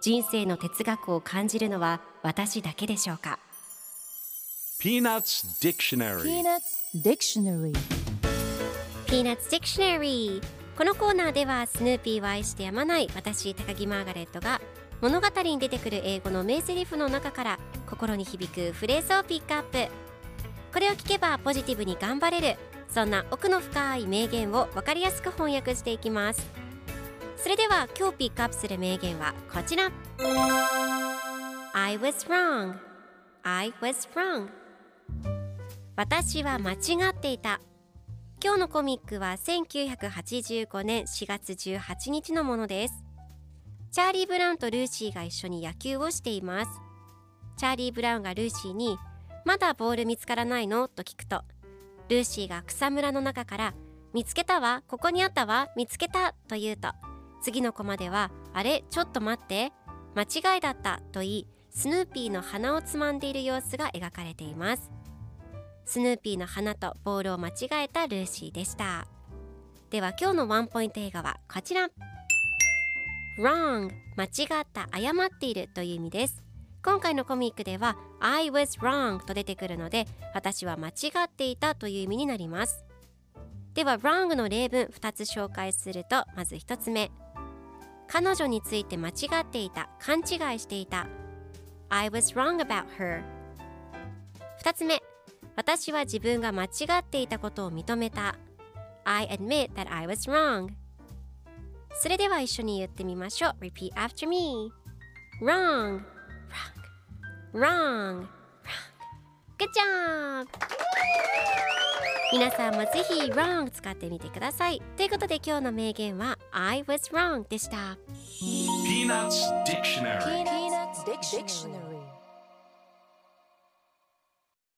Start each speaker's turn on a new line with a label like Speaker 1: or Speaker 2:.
Speaker 1: 人生の哲学を感じるのは私だけでしょうか
Speaker 2: ？Peanuts Dictionary.
Speaker 3: Peanuts Dictionary.
Speaker 1: Peanuts Dictionary このコーナーではスヌーピーを愛してやまない私高木マーガレットが物語に出てくる英語の名台詞の中から心に響くフレーズをピックアップ。これを聞けばポジティブに頑張れるそんな奥の深い名言を分かりやすく翻訳していきますそれでは今日ピックアップする名言はこちら。I was wrong. I was wrong. 私は間違っていた。今日のコミックは1985年4月18日のものです。チャーリー・ブラウンとルーシーが一緒に野球をしています。チャーリー・ブラウンがルーシーにまだボール見つからないの？と聞くとルーシーが草むらの中から見つけたわ。ここにあったわ。見つけたと言うと次のコマではあれちょっと待って。間違いだったと言いスヌーピーの鼻をつまんでいる様子が描かれています。スヌーピーの花とボールを間違えたルーシーでした。では今日のワンポイント映画はこちら。wrong 間違った誤っているという意味です。今回のコミックでは I was wrong と出てくるので私は間違っていたという意味になります。では wrong の例文2つ紹介するとまず1つ目。彼女について間違っていた勘違いしていた I was wrong about her 2つ目私は自分が間違っていたことを認めた I admit that I was wrong それでは一緒に言ってみましょう Repeat after me Wrong Wrong Wrong Wrong Good job! 皆さんもぜひ wrong 使ってみてくださいということで今日の名言は I was wrong でした
Speaker 2: Peanuts Dictionary
Speaker 3: Peanuts Dictionary